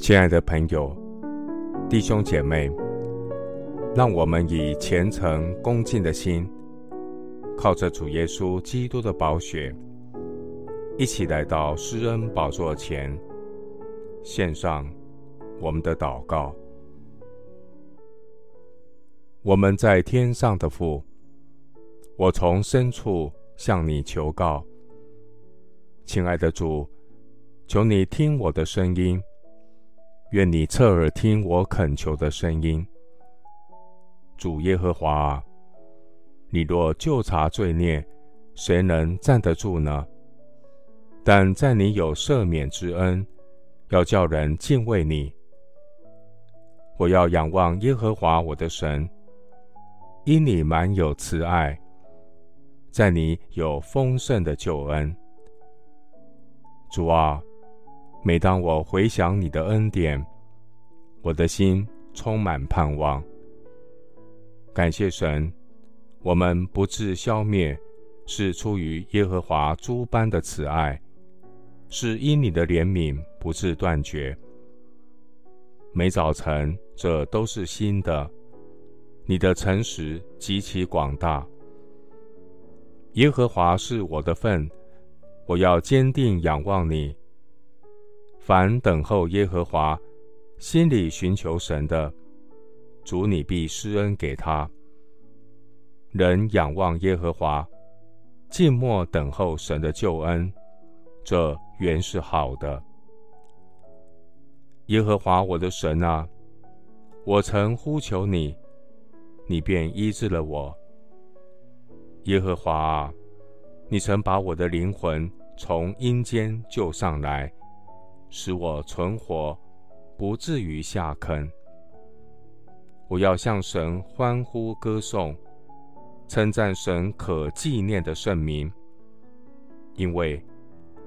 亲爱的朋友、弟兄姐妹，让我们以虔诚恭敬的心，靠着主耶稣基督的宝血，一起来到施恩宝座前，献上我们的祷告。我们在天上的父，我从深处向你求告，亲爱的主，求你听我的声音。愿你侧耳听我恳求的声音，主耶和华，你若就察罪孽，谁能站得住呢？但在你有赦免之恩，要叫人敬畏你。我要仰望耶和华我的神，因你满有慈爱，在你有丰盛的救恩。主啊。每当我回想你的恩典，我的心充满盼望。感谢神，我们不致消灭，是出于耶和华诸般的慈爱，是因你的怜悯不致断绝。每早晨，这都是新的。你的诚实极其广大。耶和华是我的份，我要坚定仰望你。凡等候耶和华、心里寻求神的，主你必施恩给他。人仰望耶和华，静默等候神的救恩，这原是好的。耶和华我的神啊，我曾呼求你，你便医治了我。耶和华啊，你曾把我的灵魂从阴间救上来。使我存活，不至于下坑。我要向神欢呼歌颂，称赞神可纪念的圣名。因为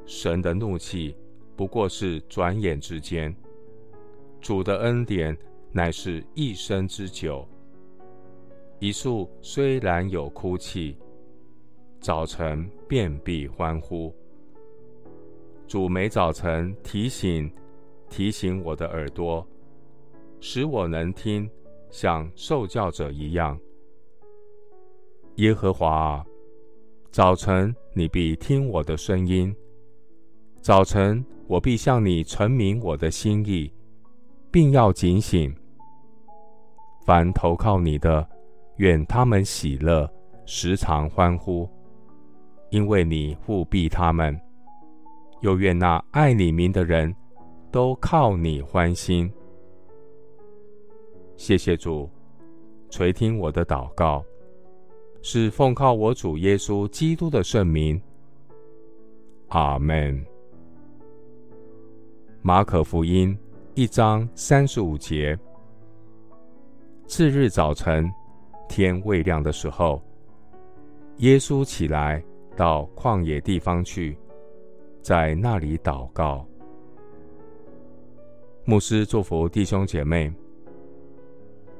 神的怒气不过是转眼之间，主的恩典乃是一生之久。一宿虽然有哭泣，早晨便必欢呼。主每早晨提醒、提醒我的耳朵，使我能听，像受教者一样。耶和华啊，早晨你必听我的声音，早晨我必向你陈明我的心意，并要警醒。凡投靠你的，愿他们喜乐，时常欢呼，因为你护庇他们。又愿那爱你名的人都靠你欢心。谢谢主垂听我的祷告，是奉靠我主耶稣基督的圣名。阿门。马可福音一章三十五节：次日早晨，天未亮的时候，耶稣起来到旷野地方去。在那里祷告。牧师祝福弟兄姐妹，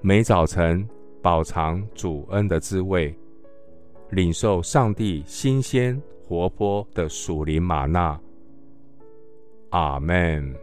每早晨饱尝主恩的滋味，领受上帝新鲜活泼的属灵玛纳。阿门。